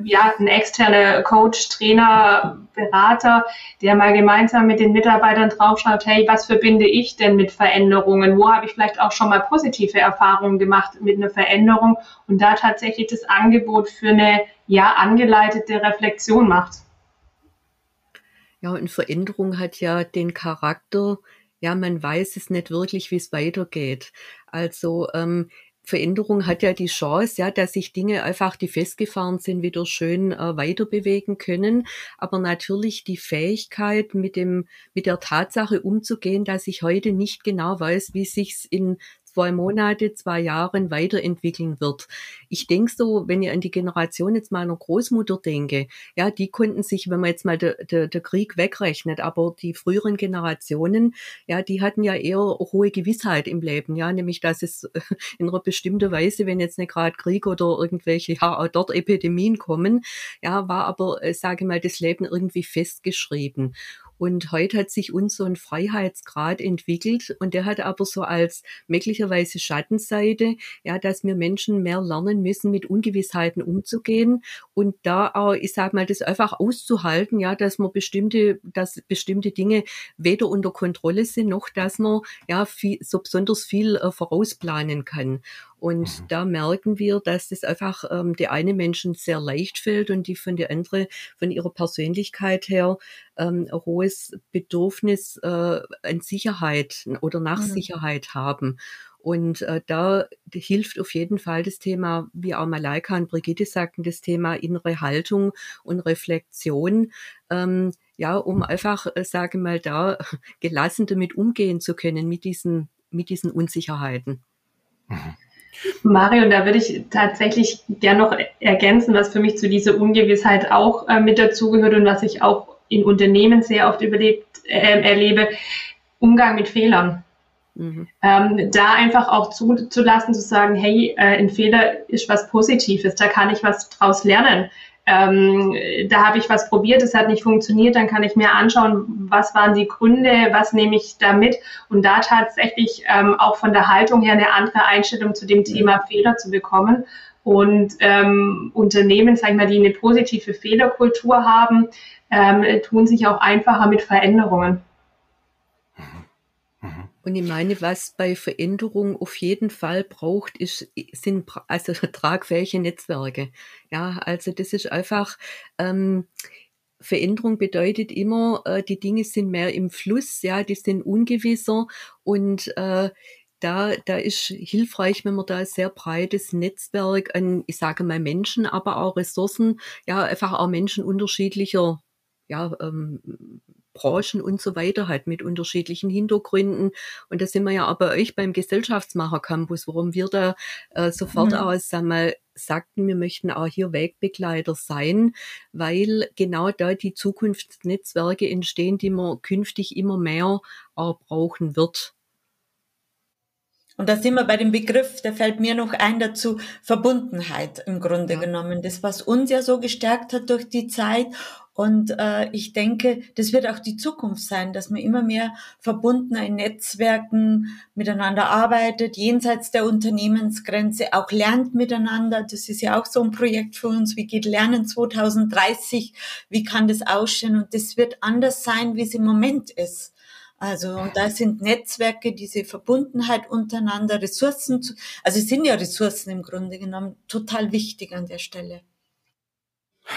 Speaker 4: ja, ein externer Coach, Trainer, Berater, der mal gemeinsam mit den Mitarbeitern draufschaut, hey, was verbinde ich denn mit Veränderungen? Wo habe ich vielleicht auch schon mal positive Erfahrungen gemacht mit einer Veränderung und da tatsächlich das Angebot für eine ja angeleitete Reflexion macht.
Speaker 2: Ja, und Veränderung hat ja den Charakter, ja, man weiß es nicht wirklich, wie es weitergeht. Also ähm, Veränderung hat ja die Chance, ja, dass sich Dinge einfach, die festgefahren sind, wieder schön äh, weiter bewegen können. Aber natürlich die Fähigkeit, mit dem, mit der Tatsache umzugehen, dass ich heute nicht genau weiß, wie sich's in zwei Monate, zwei Jahren weiterentwickeln wird. Ich denke so, wenn ich an die Generation jetzt meiner Großmutter denke, ja, die konnten sich, wenn man jetzt mal der de, de Krieg wegrechnet, aber die früheren Generationen, ja, die hatten ja eher hohe Gewissheit im Leben, ja, nämlich, dass es in einer bestimmten Weise, wenn jetzt nicht gerade Krieg oder irgendwelche, ja, auch dort Epidemien kommen, ja, war aber, äh, sage mal, das Leben irgendwie festgeschrieben. Und heute hat sich uns so ein Freiheitsgrad entwickelt und der hat aber so als möglicherweise Schattenseite, ja, dass wir Menschen mehr lernen müssen, mit Ungewissheiten umzugehen und da auch, ich sag mal, das einfach auszuhalten, ja, dass man bestimmte, dass bestimmte Dinge weder unter Kontrolle sind, noch dass man ja viel, so besonders viel äh, vorausplanen kann. Und mhm. da merken wir, dass das einfach ähm, die eine Menschen sehr leicht fällt und die von der andere von ihrer Persönlichkeit her ähm, ein hohes Bedürfnis äh, an Sicherheit oder nach mhm. Sicherheit haben. Und äh, da hilft auf jeden Fall das Thema, wie auch Malaika und Brigitte sagten, das Thema innere Haltung und Reflexion. Ähm, ja, um einfach, äh, sage mal, da gelassen damit umgehen zu können mit diesen, mit diesen Unsicherheiten.
Speaker 4: Mhm. Mario, da würde ich tatsächlich gerne noch ergänzen, was für mich zu dieser Ungewissheit auch äh, mit dazugehört und was ich auch in Unternehmen sehr oft überlebt, äh, erlebe, Umgang mit Fehlern. Mhm. Ähm, da einfach auch zuzulassen, zu sagen, hey, äh, ein Fehler ist was Positives, da kann ich was draus lernen. Ähm, da habe ich was probiert, es hat nicht funktioniert, dann kann ich mir anschauen, was waren die Gründe, was nehme ich da mit und da tatsächlich ähm, auch von der Haltung her eine andere Einstellung zu dem Thema Fehler zu bekommen. Und ähm, Unternehmen, sag ich mal, die eine positive Fehlerkultur haben, ähm, tun sich auch einfacher mit Veränderungen.
Speaker 2: Und ich meine, was bei Veränderung auf jeden Fall braucht, ist, sind also tragfähige Netzwerke. Ja, also das ist einfach, ähm, Veränderung bedeutet immer, äh, die Dinge sind mehr im Fluss, ja, die sind ungewisser und äh, da, da ist hilfreich, wenn man da ein sehr breites Netzwerk an, ich sage mal Menschen, aber auch Ressourcen, ja, einfach auch Menschen unterschiedlicher ja, ähm, Branchen und so weiter hat mit unterschiedlichen Hintergründen. Und da sind wir ja auch bei euch beim Gesellschaftsmacher Campus, warum wir da äh, sofort mhm. aus, sag mal, sagten, wir möchten auch hier Wegbegleiter sein, weil genau da die Zukunftsnetzwerke entstehen, die man künftig immer mehr auch brauchen wird.
Speaker 3: Und da sind wir bei dem Begriff, der fällt mir noch ein dazu, Verbundenheit im Grunde ja. genommen. Das, was uns ja so gestärkt hat durch die Zeit und äh, ich denke, das wird auch die Zukunft sein, dass man immer mehr verbundener in Netzwerken miteinander arbeitet, jenseits der Unternehmensgrenze, auch lernt miteinander. Das ist ja auch so ein Projekt für uns. Wie geht Lernen 2030? Wie kann das ausschauen? Und das wird anders sein, wie es im Moment ist. Also, und da sind Netzwerke, diese Verbundenheit untereinander, Ressourcen, also es sind ja Ressourcen im Grunde genommen, total wichtig an der Stelle.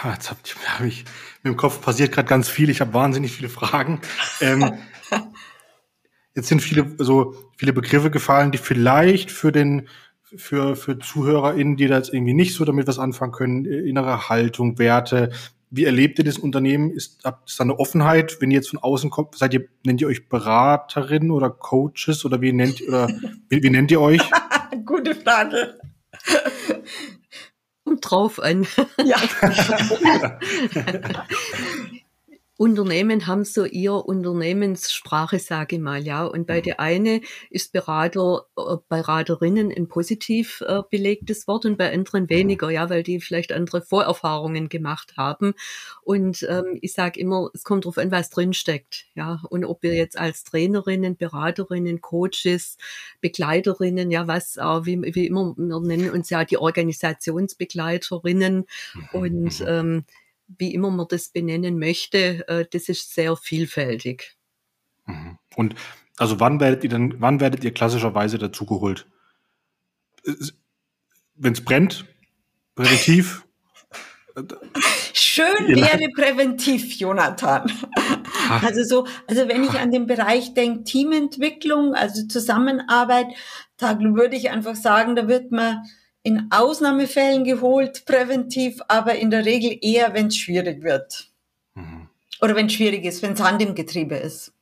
Speaker 1: Jetzt habe hab ich mit dem Kopf passiert gerade ganz viel. Ich habe wahnsinnig viele Fragen. Ähm, jetzt sind viele so viele Begriffe gefallen, die vielleicht für den für für ZuhörerInnen, die da jetzt irgendwie nicht so damit was anfangen können, äh, innere Haltung, Werte. Wie erlebt ihr das Unternehmen? Ist, habt da eine Offenheit, wenn ihr jetzt von außen kommt? Seid ihr, nennt ihr euch Beraterin oder Coaches oder wie nennt oder wie, wie nennt ihr euch?
Speaker 3: Gute Frage
Speaker 2: drauf an. Ja. Unternehmen haben so ihr Unternehmenssprache, sage ich mal, ja. Und bei mhm. der eine ist Berater, äh, Beraterinnen ein positiv äh, belegtes Wort und bei anderen mhm. weniger, ja, weil die vielleicht andere Vorerfahrungen gemacht haben. Und ähm, ich sage immer, es kommt darauf an, was drinsteckt, ja. Und ob wir jetzt als Trainerinnen, Beraterinnen, Coaches, Begleiterinnen, ja, was auch, wie, wie immer, wir nennen uns ja die Organisationsbegleiterinnen mhm. und ähm, wie immer man das benennen möchte, äh, das ist sehr vielfältig.
Speaker 1: Mhm. Und also wann werdet ihr denn, wann werdet ihr klassischerweise dazugeholt? Wenn es brennt, präventiv?
Speaker 3: Schön wäre präventiv, Jonathan. Also so, also wenn ich an den Bereich denke, Teamentwicklung, also Zusammenarbeit, da würde ich einfach sagen, da wird man in Ausnahmefällen geholt, präventiv, aber in der Regel eher, wenn es schwierig wird. Mhm. Oder wenn es schwierig ist, wenn es Hand im Getriebe ist.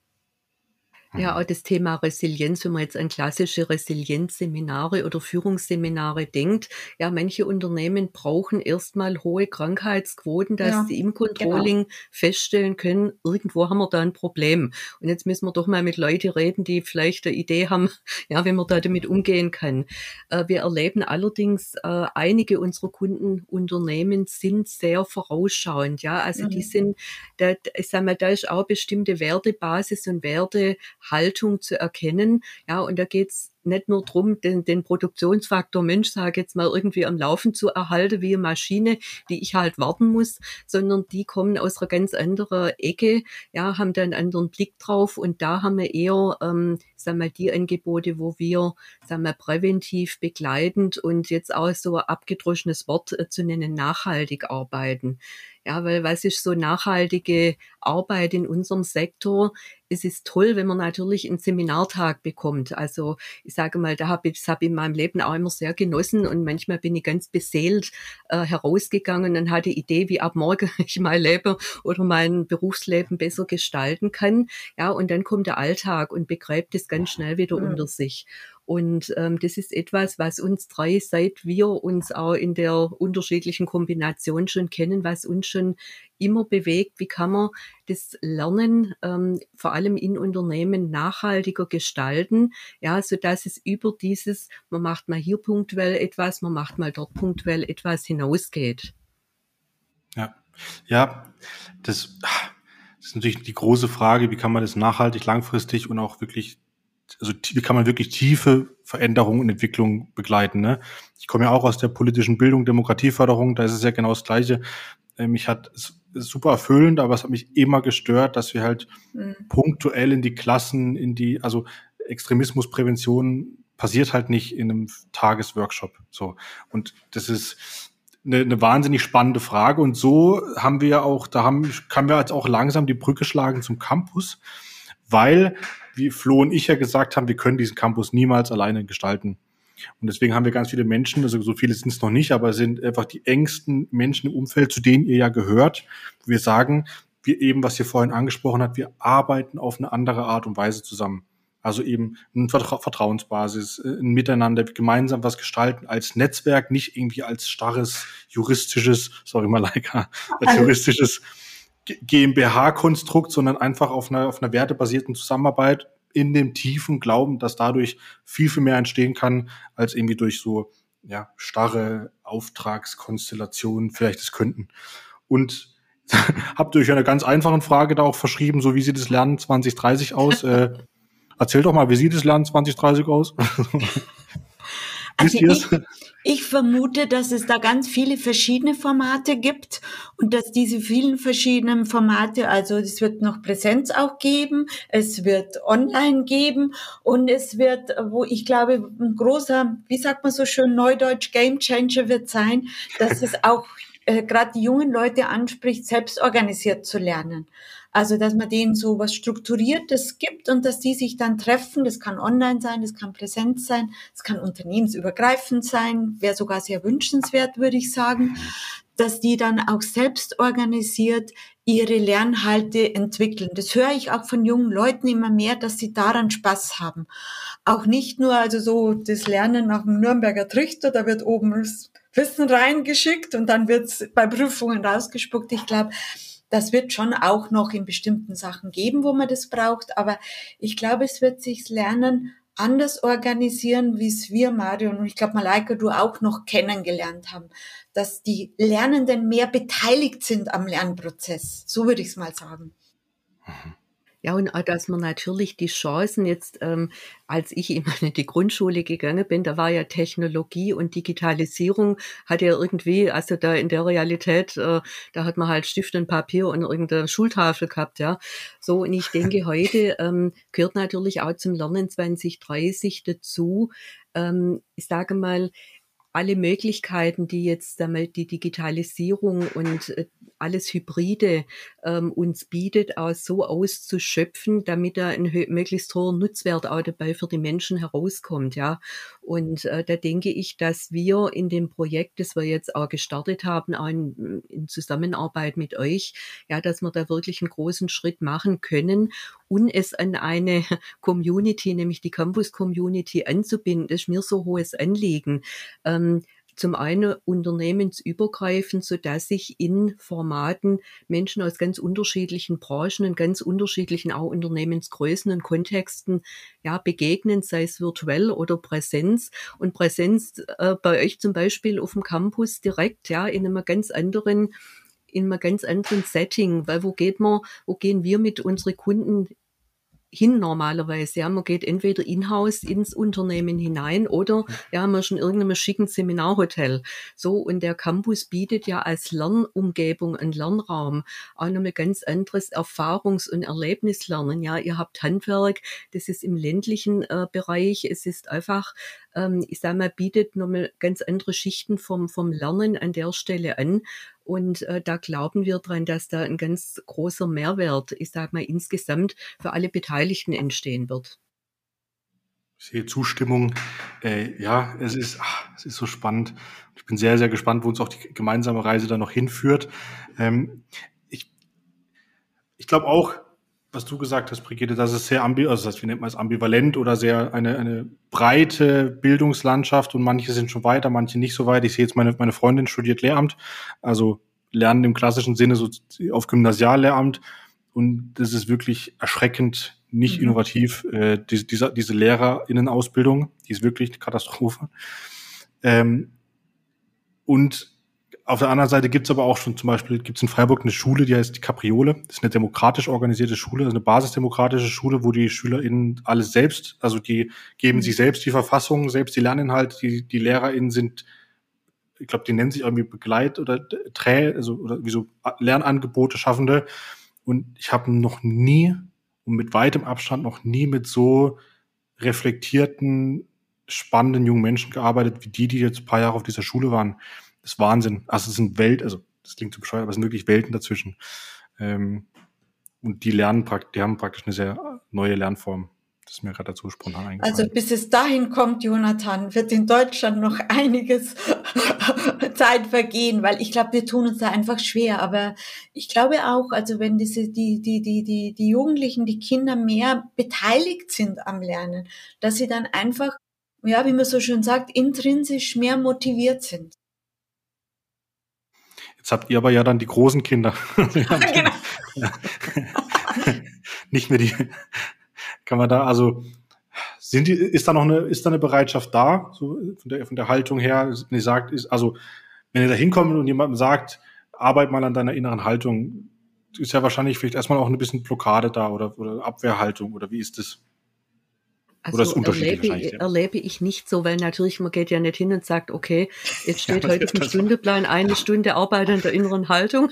Speaker 2: Ja, auch das Thema Resilienz, wenn man jetzt an klassische Resilienzseminare oder Führungsseminare denkt. Ja, manche Unternehmen brauchen erstmal hohe Krankheitsquoten, dass ja, sie im Controlling genau. feststellen können, irgendwo haben wir da ein Problem. Und jetzt müssen wir doch mal mit Leuten reden, die vielleicht eine Idee haben, ja, wie man da damit umgehen kann. Äh, wir erleben allerdings, äh, einige unserer Kundenunternehmen sind sehr vorausschauend. Ja, also mhm. die sind, da, ich sag mal, da ist auch bestimmte Wertebasis und Werte Haltung zu erkennen. Ja, und da geht's nicht nur drum, den, den Produktionsfaktor Mensch, sage jetzt mal, irgendwie am Laufen zu erhalten, wie eine Maschine, die ich halt warten muss, sondern die kommen aus einer ganz anderen Ecke, ja, haben da einen anderen Blick drauf und da haben wir eher, ähm, sagen wir, die Angebote, wo wir, sagen wir, präventiv, begleitend und jetzt auch so ein abgedroschenes Wort äh, zu nennen, nachhaltig arbeiten. Ja, weil was ist so nachhaltige Arbeit in unserem Sektor? Es ist toll, wenn man natürlich einen Seminartag bekommt. Also ich sage mal, da habe ich, das habe ich in meinem Leben auch immer sehr genossen und manchmal bin ich ganz beseelt äh, herausgegangen und hatte Idee, wie ab morgen ich mein Leben oder mein Berufsleben besser gestalten kann. Ja, und dann kommt der Alltag und begräbt es ganz schnell wieder mhm. unter sich. Und ähm, das ist etwas, was uns drei, seit wir uns auch in der unterschiedlichen Kombination schon kennen, was uns schon immer bewegt. Wie kann man das Lernen ähm, vor allem in Unternehmen nachhaltiger gestalten? Ja, so dass es über dieses, man macht mal hier punktuell etwas, man macht mal dort punktuell etwas hinausgeht.
Speaker 1: Ja, ja, das, das ist natürlich die große Frage, wie kann man das nachhaltig, langfristig und auch wirklich also wie kann man wirklich tiefe Veränderungen und Entwicklungen begleiten. Ne? Ich komme ja auch aus der politischen Bildung, Demokratieförderung, da ist es ja genau das Gleiche. Ähm, mich hat es super erfüllend, aber es hat mich immer gestört, dass wir halt mhm. punktuell in die Klassen, in die, also Extremismusprävention passiert halt nicht in einem Tagesworkshop. So. Und das ist eine, eine wahnsinnig spannende Frage. Und so haben wir auch, da haben, können wir jetzt auch langsam die Brücke schlagen zum Campus, weil wie Flo und ich ja gesagt haben, wir können diesen Campus niemals alleine gestalten. Und deswegen haben wir ganz viele Menschen, also so viele sind es noch nicht, aber sind einfach die engsten Menschen im Umfeld, zu denen ihr ja gehört. Wo wir sagen, wir eben, was ihr vorhin angesprochen habt, wir arbeiten auf eine andere Art und Weise zusammen. Also eben eine Vertrauensbasis, äh, ein Miteinander, gemeinsam was gestalten als Netzwerk, nicht irgendwie als starres juristisches, sorry Malaika, als juristisches GmbH-Konstrukt, sondern einfach auf einer, auf einer wertebasierten Zusammenarbeit in dem tiefen Glauben, dass dadurch viel, viel mehr entstehen kann, als irgendwie durch so ja, starre Auftragskonstellationen vielleicht es könnten. Und habt ihr euch eine ganz einfache Frage da auch verschrieben, so wie sieht das Lernen 2030 aus? äh, erzähl doch mal, wie sieht das Lernen 2030 aus?
Speaker 3: Also ich, ich vermute, dass es da ganz viele verschiedene Formate gibt und dass diese vielen verschiedenen Formate, also es wird noch Präsenz auch geben, es wird online geben und es wird, wo ich glaube, ein großer, wie sagt man so schön, Neudeutsch Game Changer wird sein, dass es auch äh, gerade die jungen Leute anspricht, selbst organisiert zu lernen. Also, dass man denen so was Strukturiertes gibt und dass die sich dann treffen. Das kann online sein, das kann Präsenz sein, das kann unternehmensübergreifend sein, wäre sogar sehr wünschenswert, würde ich sagen, dass die dann auch selbst organisiert ihre Lernhalte entwickeln. Das höre ich auch von jungen Leuten immer mehr, dass sie daran Spaß haben. Auch nicht nur also so das Lernen nach dem Nürnberger Trichter, da wird oben Wissen reingeschickt und dann wird es bei Prüfungen rausgespuckt. Ich glaube, das wird schon auch noch in bestimmten Sachen geben, wo man das braucht. Aber ich glaube, es wird sich Lernen anders organisieren, wie es wir, Mario, und ich glaube, Malaika, du auch noch kennengelernt haben, dass die Lernenden mehr beteiligt sind am Lernprozess. So würde ich es mal sagen.
Speaker 2: Mhm. Ja, und auch, dass man natürlich die Chancen jetzt, ähm, als ich in meine die Grundschule gegangen bin, da war ja Technologie und Digitalisierung, hat ja irgendwie, also da in der Realität, äh, da hat man halt Stift und Papier und irgendeine Schultafel gehabt, ja. So, und ich denke, heute ähm, gehört natürlich auch zum Lernen 2030 dazu, ähm, ich sage mal, alle Möglichkeiten, die jetzt einmal die Digitalisierung und äh, alles Hybride ähm, uns bietet, auch so auszuschöpfen, damit da ein möglichst hoher Nutzwert auch dabei für die Menschen herauskommt, ja. Und äh, da denke ich, dass wir in dem Projekt, das wir jetzt auch gestartet haben, auch in, in Zusammenarbeit mit euch, ja, dass wir da wirklich einen großen Schritt machen können und es an eine Community, nämlich die Campus Community anzubinden. Das ist mir so hohes Anliegen. Ähm, zum einen unternehmensübergreifend, so dass sich in Formaten Menschen aus ganz unterschiedlichen Branchen und ganz unterschiedlichen auch Unternehmensgrößen und Kontexten ja begegnen, sei es virtuell oder Präsenz. Und Präsenz äh, bei euch zum Beispiel auf dem Campus direkt, ja, in einem ganz anderen in einem ganz anderen Setting, weil wo geht man, wo gehen wir mit unseren Kunden hin normalerweise. Ja, man geht entweder in-house ins Unternehmen hinein oder ja, man ist in irgendeinem schicken Seminarhotel. So, und der Campus bietet ja als Lernumgebung einen Lernraum auch nochmal ganz anderes Erfahrungs- und Erlebnislernen. Ja, ihr habt Handwerk, das ist im ländlichen äh, Bereich. Es ist einfach, ähm, ich sag mal, bietet nochmal ganz andere Schichten vom, vom Lernen an der Stelle an. Und äh, da glauben wir dran, dass da ein ganz großer Mehrwert, ich sage mal, insgesamt für alle Beteiligten entstehen wird.
Speaker 1: Ich sehe Zustimmung. Äh, ja, es ist, ach, es ist so spannend. Ich bin sehr, sehr gespannt, wo uns auch die gemeinsame Reise da noch hinführt. Ähm, ich ich glaube auch, was du gesagt hast, Brigitte, dass es sehr ambi also das, wie nennt man es, ambivalent oder sehr eine, eine breite Bildungslandschaft und manche sind schon weiter, manche nicht so weit. Ich sehe jetzt meine, meine Freundin studiert Lehramt, also Lernen im klassischen Sinne so auf Gymnasiallehramt und das ist wirklich erschreckend nicht mhm. innovativ. Äh, diese, diese, diese LehrerInnen-Ausbildung, die ist wirklich eine Katastrophe. Ähm, und auf der anderen Seite gibt's aber auch schon zum Beispiel, gibt's in Freiburg eine Schule, die heißt die Capriole. Das ist eine demokratisch organisierte Schule, also eine basisdemokratische Schule, wo die SchülerInnen alles selbst, also die geben sich selbst die Verfassung, selbst die Lerninhalte, die, die LehrerInnen sind, ich glaube, die nennen sich irgendwie Begleit- oder Trä, also oder wie so Lernangebote Schaffende. Und ich habe noch nie und mit weitem Abstand noch nie mit so reflektierten, spannenden jungen Menschen gearbeitet, wie die, die jetzt ein paar Jahre auf dieser Schule waren ist Wahnsinn. Also es sind Welt, also das klingt zu bescheuert, aber es sind wirklich Welten dazwischen. Ähm, und die lernen praktisch, die haben praktisch eine sehr neue Lernform. Das ist mir gerade dazu spontan eingefallen.
Speaker 3: Also bis es dahin kommt, Jonathan, wird in Deutschland noch einiges Zeit vergehen, weil ich glaube, wir tun uns da einfach schwer. Aber ich glaube auch, also wenn diese, die, die, die, die, die Jugendlichen, die Kinder mehr beteiligt sind am Lernen, dass sie dann einfach, ja, wie man so schön sagt, intrinsisch mehr motiviert sind.
Speaker 1: Jetzt habt ihr aber ja dann die großen Kinder. genau. Nicht mehr die. Kann man da, also sind die, ist da noch eine, ist da eine Bereitschaft da, so von der, von der Haltung her, wenn ihr sagt, ist, also wenn ihr da hinkommt und jemandem sagt, arbeit mal an deiner inneren Haltung, ist ja wahrscheinlich vielleicht erstmal auch ein bisschen Blockade da oder, oder Abwehrhaltung oder wie ist das?
Speaker 2: Also erlebe, ja. erlebe ich nicht so, weil natürlich man geht ja nicht hin und sagt, okay, jetzt steht ja, heute im Stundeplan eine Stunde Arbeit an der inneren Haltung,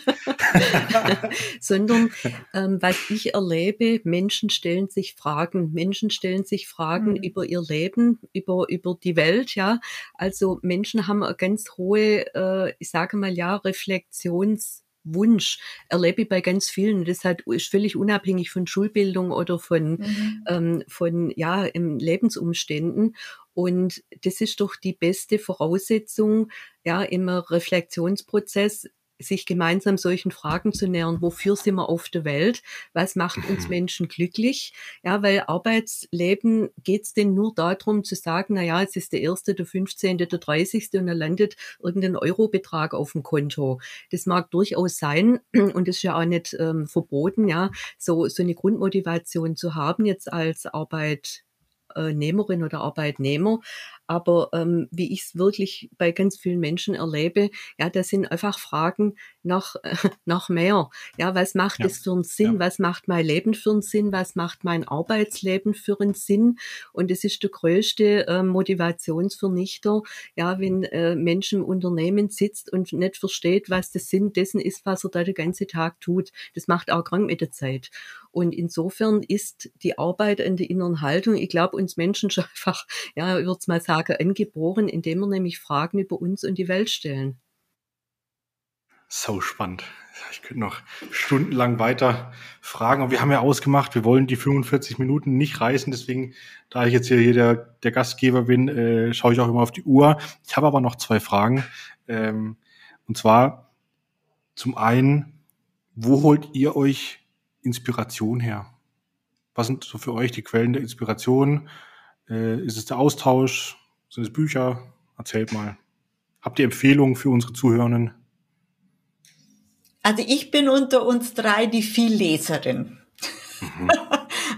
Speaker 2: sondern ähm, was ich erlebe, Menschen stellen sich Fragen, Menschen stellen sich Fragen mhm. über ihr Leben, über über die Welt, ja. Also Menschen haben eine ganz hohe, äh, ich sage mal ja, Reflexions Wunsch erlebe ich bei ganz vielen. Das hat, ist völlig unabhängig von Schulbildung oder von, mhm. ähm, von ja, im Lebensumständen. Und das ist doch die beste Voraussetzung, ja, im Reflexionsprozess sich gemeinsam solchen Fragen zu nähern. Wofür sind wir auf der Welt? Was macht uns mhm. Menschen glücklich? Ja, weil Arbeitsleben geht's denn nur darum zu sagen, na ja, es ist der erste, der 15., der 30. und dann landet irgendein Eurobetrag auf dem Konto. Das mag durchaus sein und ist ja auch nicht ähm, verboten, ja, so, so eine Grundmotivation zu haben jetzt als Arbeitnehmerin oder Arbeitnehmer. Aber ähm, wie ich es wirklich bei ganz vielen Menschen erlebe, ja, das sind einfach Fragen nach, äh, nach mehr. Ja, was macht ja. es für einen Sinn? Ja. Was macht mein Leben für einen Sinn? Was macht mein Arbeitsleben für einen Sinn? Und es ist der größte äh, Motivationsvernichter, ja, wenn äh, Menschen im Unternehmen sitzt und nicht versteht, was das Sinn dessen ist, was er da den ganzen Tag tut. Das macht auch krank mit der Zeit. Und insofern ist die Arbeit an der inneren Haltung, ich glaube, uns Menschen schon einfach, ja, ich würde mal sagen, angeboren, indem wir nämlich Fragen über uns und die Welt stellen.
Speaker 1: So spannend. Ich könnte noch stundenlang weiter fragen. Und wir haben ja ausgemacht, wir wollen die 45 Minuten nicht reißen. Deswegen, da ich jetzt hier der, der Gastgeber bin, äh, schaue ich auch immer auf die Uhr. Ich habe aber noch zwei Fragen. Ähm, und zwar zum einen, wo holt ihr euch Inspiration her? Was sind so für euch die Quellen der Inspiration? Äh, ist es der Austausch? Sind es Bücher? Erzählt mal. Habt ihr Empfehlungen für unsere Zuhörenden?
Speaker 3: Also ich bin unter uns drei die Vielleserin. Mhm.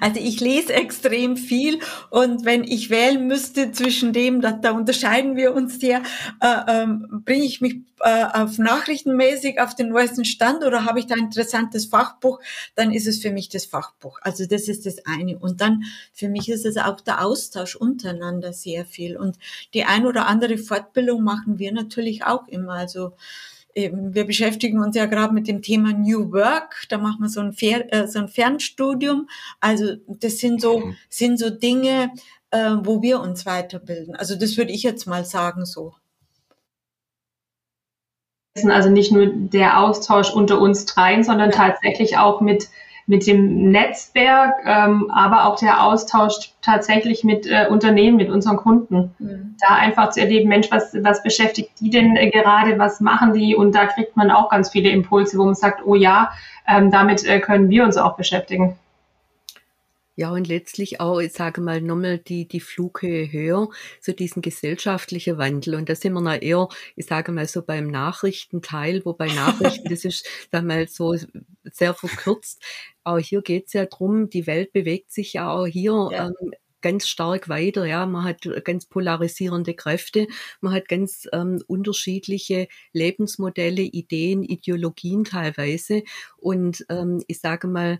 Speaker 3: Also ich lese extrem viel und wenn ich wählen müsste zwischen dem, da, da unterscheiden wir uns sehr, äh, ähm, bringe ich mich äh, auf nachrichtenmäßig auf den neuesten Stand oder habe ich da ein interessantes Fachbuch, dann ist es für mich das Fachbuch. Also das ist das eine. Und dann für mich ist es auch der Austausch untereinander sehr viel. Und die ein oder andere Fortbildung machen wir natürlich auch immer. Also wir beschäftigen uns ja gerade mit dem Thema New Work. Da machen wir so ein, Fer äh, so ein Fernstudium. Also das sind so, mhm. sind so Dinge, äh, wo wir uns weiterbilden. Also das würde ich jetzt mal sagen so.
Speaker 4: Also nicht nur der Austausch unter uns dreien, sondern ja. tatsächlich auch mit mit dem Netzwerk, ähm, aber auch der Austausch tatsächlich mit äh, Unternehmen, mit unseren Kunden. Mhm. Da einfach zu erleben, Mensch, was, was beschäftigt die denn äh, gerade, was machen die? Und da kriegt man auch ganz viele Impulse, wo man sagt, oh ja, ähm, damit äh, können wir uns auch beschäftigen.
Speaker 2: Ja, und letztlich auch, ich sage mal, nochmal die, die Flughöhe höher, so diesen gesellschaftlichen Wandel. Und da sind wir noch eher, ich sage mal so beim Nachrichtenteil, wobei Nachrichten, das ist, sag mal, so sehr verkürzt. Auch hier geht's ja drum, die Welt bewegt sich ja auch hier ja. Ähm, ganz stark weiter. Ja, man hat ganz polarisierende Kräfte, man hat ganz ähm, unterschiedliche Lebensmodelle, Ideen, Ideologien teilweise. Und ähm, ich sage mal,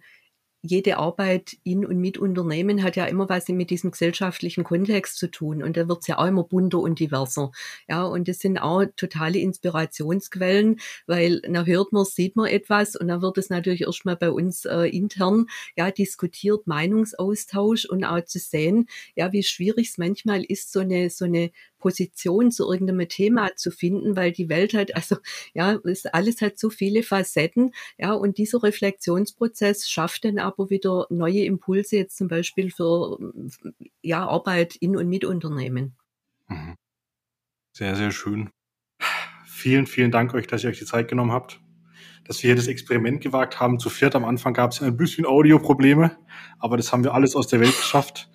Speaker 2: jede Arbeit in und mit Unternehmen hat ja immer was mit diesem gesellschaftlichen Kontext zu tun. Und da wird's ja auch immer bunter und diverser. Ja, und das sind auch totale Inspirationsquellen, weil na hört man, sieht man etwas und dann wird es natürlich erstmal bei uns äh, intern ja diskutiert, Meinungsaustausch und auch zu sehen, ja, wie schwierig es manchmal ist, so eine, so eine Position zu irgendeinem Thema zu finden, weil die Welt hat, also ja, ist, alles hat so viele Facetten, ja, und dieser Reflexionsprozess schafft dann aber wieder neue Impulse, jetzt zum Beispiel für ja, Arbeit in und mit Unternehmen. Mhm.
Speaker 1: Sehr, sehr schön. Vielen, vielen Dank euch, dass ihr euch die Zeit genommen habt dass wir hier das Experiment gewagt haben. Zu viert am Anfang gab es ein bisschen Audioprobleme, aber das haben wir alles aus der Welt geschafft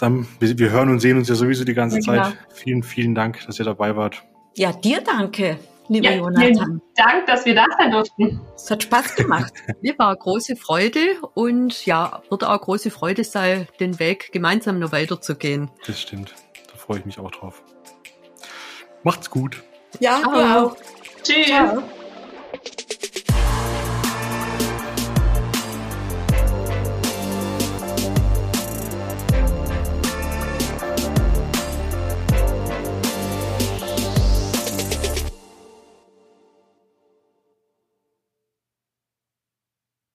Speaker 1: dann, wir, wir hören und sehen uns ja sowieso die ganze ja, Zeit. Genau. Vielen, vielen Dank, dass ihr dabei wart.
Speaker 3: Ja, dir danke, lieber
Speaker 4: ja, Jonathan. Vielen Dank, dass wir da sein durften.
Speaker 3: Es hat Spaß gemacht.
Speaker 2: Mir war große Freude und ja, wird auch große Freude sein, den Weg gemeinsam noch weiterzugehen.
Speaker 1: Das stimmt. Da freue ich mich auch drauf. Macht's gut.
Speaker 3: Ja, du auch. Tschüss. Ciao.